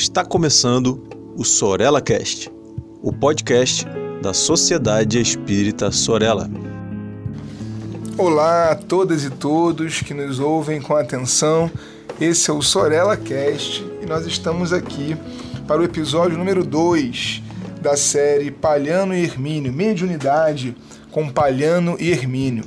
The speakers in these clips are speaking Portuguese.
Está começando o Sorella Cast, o podcast da Sociedade Espírita Sorella. Olá a todas e todos que nos ouvem com atenção. Esse é o Sorella Cast e nós estamos aqui para o episódio número 2 da série Palhano e Hermínio, Mediunidade com Palhano e Hermínio.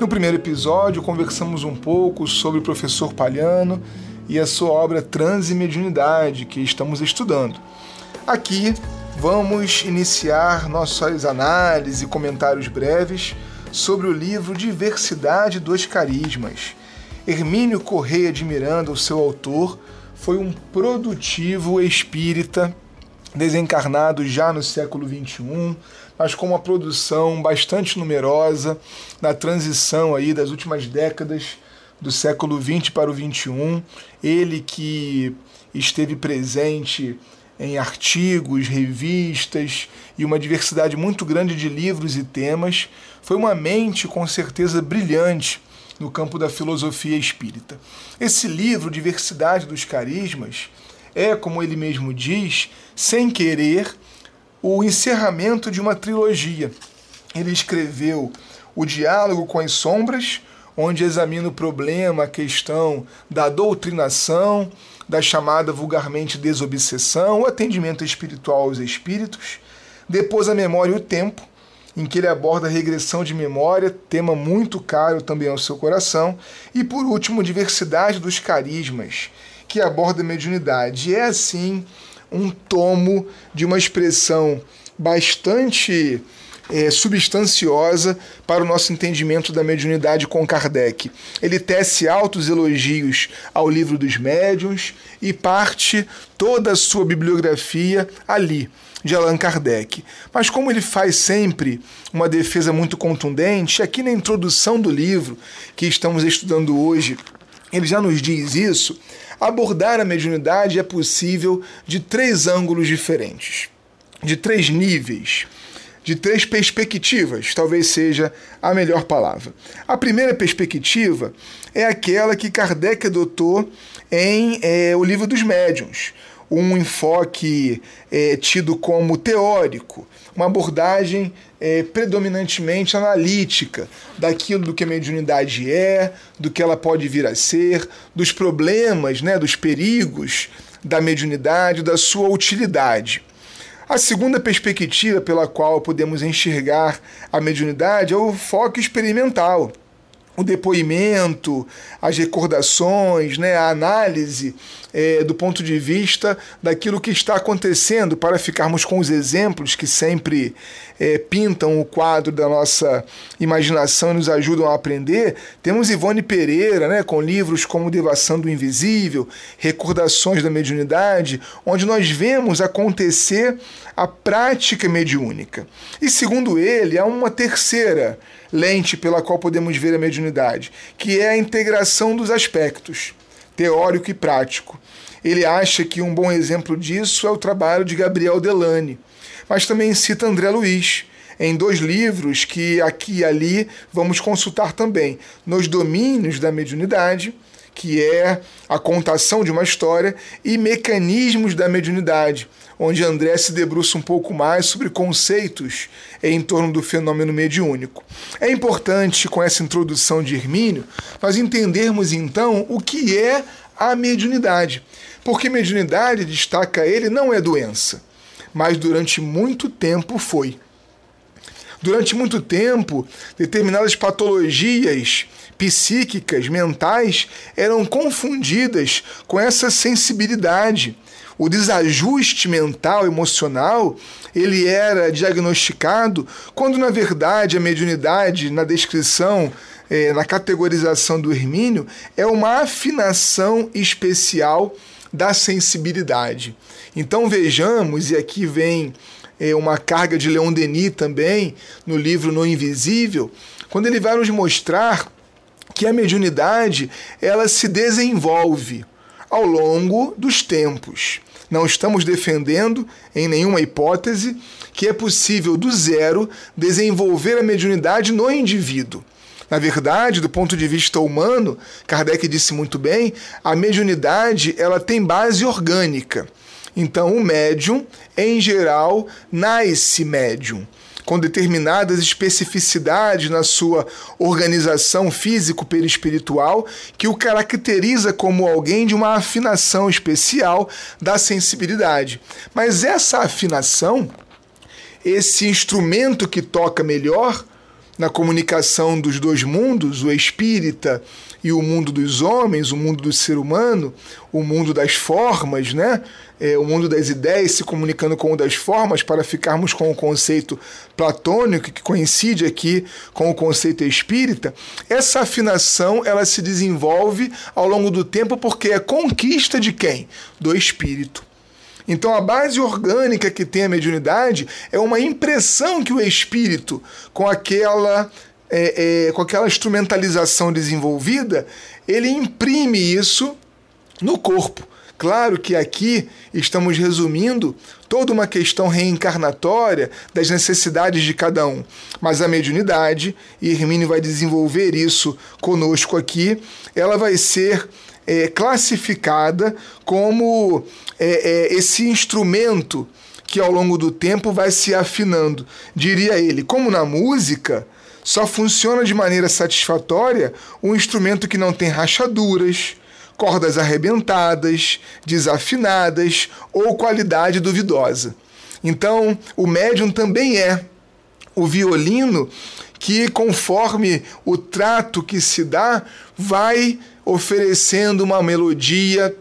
No primeiro episódio, conversamos um pouco sobre o professor Palhano e a sua obra Trans e Mediunidade, que estamos estudando. Aqui vamos iniciar nossas análises e comentários breves sobre o livro Diversidade dos Carismas. Hermínio Correia de Miranda, o seu autor, foi um produtivo espírita desencarnado já no século XXI, mas com uma produção bastante numerosa na transição aí das últimas décadas do século XX para o XXI. Ele que esteve presente em artigos, revistas e uma diversidade muito grande de livros e temas, foi uma mente com certeza brilhante no campo da filosofia espírita. Esse livro, Diversidade dos Carismas, é, como ele mesmo diz, sem querer, o encerramento de uma trilogia. Ele escreveu O Diálogo com as Sombras, onde examina o problema, a questão da doutrinação, da chamada vulgarmente desobsessão, o atendimento espiritual aos espíritos. Depois, a memória e o tempo, em que ele aborda a regressão de memória, tema muito caro também ao seu coração. E por último, diversidade dos carismas, que aborda a mediunidade. É assim um tomo de uma expressão bastante é, substanciosa para o nosso entendimento da mediunidade com Kardec. Ele tece altos elogios ao livro dos médiuns e parte toda a sua bibliografia ali, de Allan Kardec. Mas como ele faz sempre uma defesa muito contundente, aqui na introdução do livro que estamos estudando hoje, ele já nos diz isso. Abordar a mediunidade é possível de três ângulos diferentes, de três níveis de três perspectivas, talvez seja a melhor palavra. A primeira perspectiva é aquela que Kardec adotou em é, O Livro dos Médiuns, um enfoque é, tido como teórico, uma abordagem é, predominantemente analítica daquilo do que a mediunidade é, do que ela pode vir a ser, dos problemas, né, dos perigos da mediunidade, da sua utilidade. A segunda perspectiva pela qual podemos enxergar a mediunidade é o foco experimental. O depoimento, as recordações, né, a análise é, do ponto de vista daquilo que está acontecendo, para ficarmos com os exemplos que sempre é, pintam o quadro da nossa imaginação e nos ajudam a aprender. Temos Ivone Pereira, né, com livros como Devação do Invisível, Recordações da Mediunidade, onde nós vemos acontecer a prática mediúnica. E segundo ele, há uma terceira lente pela qual podemos ver a mediunidade, que é a integração dos aspectos, teórico e prático. Ele acha que um bom exemplo disso é o trabalho de Gabriel Delane, mas também cita André Luiz, em dois livros que aqui e ali vamos consultar também, Nos Domínios da Mediunidade, que é a contação de uma história, e Mecanismos da Mediunidade, onde André se debruça um pouco mais sobre conceitos em torno do fenômeno mediúnico. É importante, com essa introdução de Hermínio, nós entendermos então o que é a mediunidade. Porque mediunidade, destaca ele, não é doença, mas durante muito tempo foi. Durante muito tempo, determinadas patologias psíquicas, mentais, eram confundidas com essa sensibilidade o desajuste mental, emocional, ele era diagnosticado quando, na verdade, a mediunidade, na descrição, é, na categorização do Hermínio, é uma afinação especial da sensibilidade. Então vejamos, e aqui vem uma carga de Leon Denis também, no livro No Invisível, quando ele vai nos mostrar que a mediunidade ela se desenvolve ao longo dos tempos. Não estamos defendendo, em nenhuma hipótese, que é possível do zero desenvolver a mediunidade no indivíduo. Na verdade, do ponto de vista humano, Kardec disse muito bem, a mediunidade ela tem base orgânica. Então, o médium, em geral, nasce médium com determinadas especificidades na sua organização físico-perispiritual, que o caracteriza como alguém de uma afinação especial da sensibilidade. Mas essa afinação, esse instrumento que toca melhor na comunicação dos dois mundos, o espírita e o mundo dos homens, o mundo do ser humano, o mundo das formas, né? É, o mundo das ideias se comunicando com o das formas para ficarmos com o conceito platônico que coincide aqui com o conceito espírita. Essa afinação ela se desenvolve ao longo do tempo porque é conquista de quem? Do espírito. Então, a base orgânica que tem a mediunidade é uma impressão que o espírito, com aquela é, é, com aquela instrumentalização desenvolvida, ele imprime isso no corpo. Claro que aqui estamos resumindo toda uma questão reencarnatória das necessidades de cada um, mas a mediunidade, e Hermínio vai desenvolver isso conosco aqui, ela vai ser é, classificada como é, é, esse instrumento que ao longo do tempo vai se afinando. Diria ele, como na música, só funciona de maneira satisfatória um instrumento que não tem rachaduras, cordas arrebentadas, desafinadas ou qualidade duvidosa. Então, o médium também é o violino que, conforme o trato que se dá, vai oferecendo uma melodia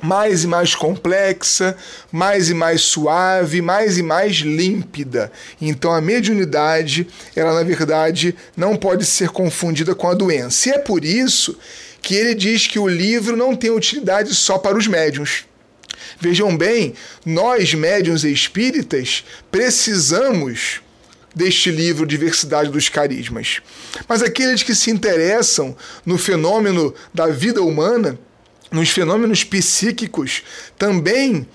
mais e mais complexa, mais e mais suave, mais e mais límpida. Então a mediunidade, ela na verdade não pode ser confundida com a doença. E é por isso que ele diz que o livro não tem utilidade só para os médiuns. Vejam bem, nós médiuns espíritas precisamos deste livro Diversidade dos Carismas. Mas aqueles que se interessam no fenômeno da vida humana, nos fenômenos psíquicos, também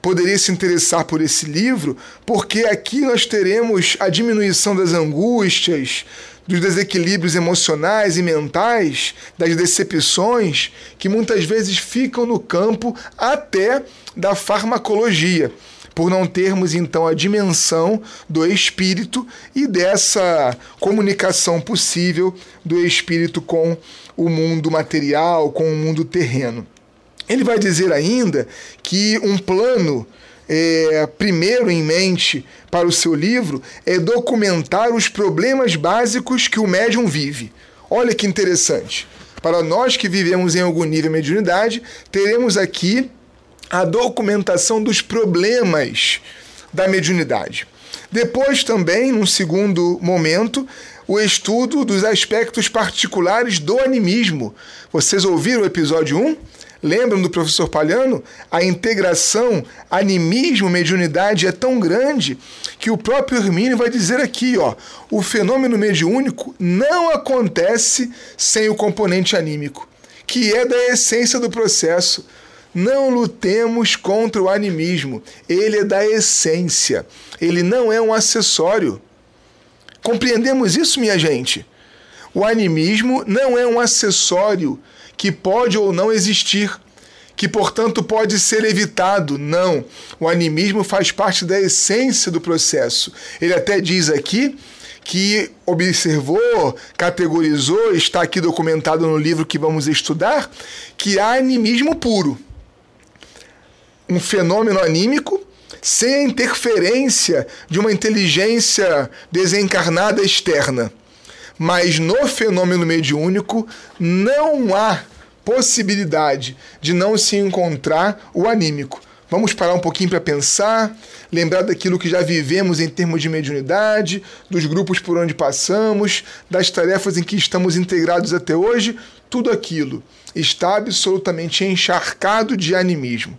poderia se interessar por esse livro, porque aqui nós teremos a diminuição das angústias, dos desequilíbrios emocionais e mentais, das decepções, que muitas vezes ficam no campo até da farmacologia, por não termos então a dimensão do espírito e dessa comunicação possível do espírito com o mundo material, com o mundo terreno. Ele vai dizer ainda que um plano é, primeiro em mente para o seu livro é documentar os problemas básicos que o médium vive. Olha que interessante. Para nós que vivemos em algum nível de mediunidade, teremos aqui a documentação dos problemas da mediunidade. Depois, também, num segundo momento, o estudo dos aspectos particulares do animismo. Vocês ouviram o episódio 1? Lembram do professor Palhano? A integração animismo-mediunidade é tão grande que o próprio Hermínio vai dizer aqui, ó, o fenômeno mediúnico não acontece sem o componente anímico, que é da essência do processo. Não lutemos contra o animismo, ele é da essência, ele não é um acessório. Compreendemos isso, minha gente? O animismo não é um acessório que pode ou não existir, que portanto pode ser evitado. Não. O animismo faz parte da essência do processo. Ele até diz aqui que observou, categorizou, está aqui documentado no livro que vamos estudar, que há animismo puro. Um fenômeno anímico sem a interferência de uma inteligência desencarnada externa. Mas no fenômeno mediúnico não há possibilidade de não se encontrar o anímico. Vamos parar um pouquinho para pensar, lembrar daquilo que já vivemos em termos de mediunidade, dos grupos por onde passamos, das tarefas em que estamos integrados até hoje, tudo aquilo está absolutamente encharcado de animismo.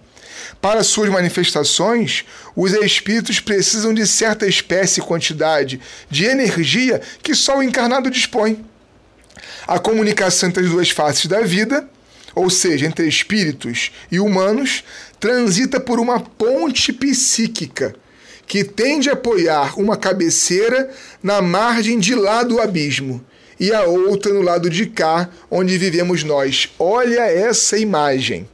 Para suas manifestações, os espíritos precisam de certa espécie e quantidade de energia que só o encarnado dispõe. A comunicação entre as duas faces da vida, ou seja, entre espíritos e humanos, transita por uma ponte psíquica que tende a apoiar uma cabeceira na margem de lá do abismo e a outra no lado de cá, onde vivemos nós. Olha essa imagem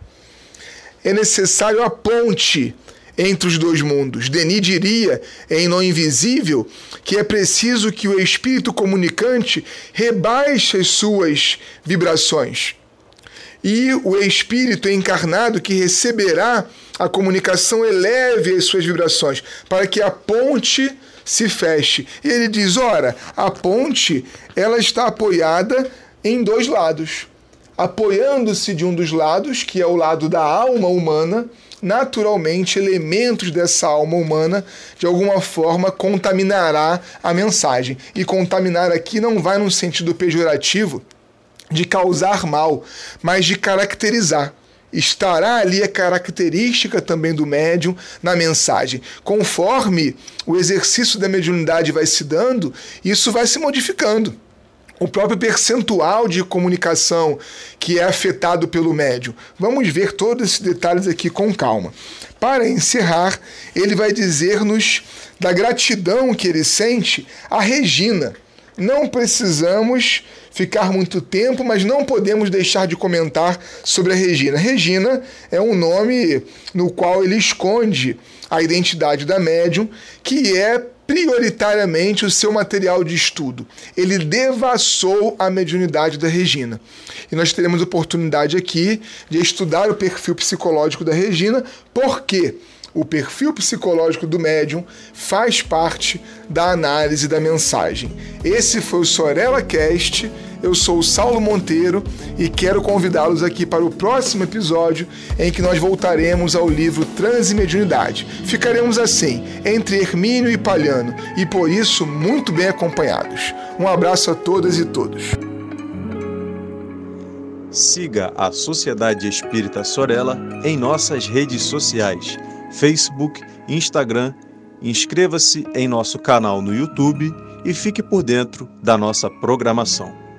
é necessário a ponte entre os dois mundos. Denis diria, em No Invisível, que é preciso que o espírito comunicante rebaixe as suas vibrações. E o espírito encarnado que receberá a comunicação eleve as suas vibrações, para que a ponte se feche. E ele diz: ora, a ponte ela está apoiada em dois lados. Apoiando-se de um dos lados, que é o lado da alma humana, naturalmente elementos dessa alma humana de alguma forma contaminará a mensagem. E contaminar aqui não vai num sentido pejorativo de causar mal, mas de caracterizar. Estará ali a característica também do médium na mensagem. Conforme o exercício da mediunidade vai se dando, isso vai se modificando o próprio percentual de comunicação que é afetado pelo médium. Vamos ver todos esses detalhes aqui com calma. Para encerrar, ele vai dizer-nos da gratidão que ele sente à Regina. Não precisamos ficar muito tempo, mas não podemos deixar de comentar sobre a Regina. Regina é um nome no qual ele esconde a identidade da médium, que é prioritariamente o seu material de estudo. Ele devassou a mediunidade da Regina. E nós teremos oportunidade aqui de estudar o perfil psicológico da Regina, porque o perfil psicológico do médium faz parte da análise da mensagem. Esse foi o Sorella Cast eu sou o Saulo Monteiro e quero convidá-los aqui para o próximo episódio em que nós voltaremos ao livro Mediunidade. Ficaremos assim, entre Hermínio e Palhano, e por isso muito bem acompanhados. Um abraço a todas e todos. Siga a Sociedade Espírita Sorella em nossas redes sociais: Facebook, Instagram. Inscreva-se em nosso canal no YouTube e fique por dentro da nossa programação.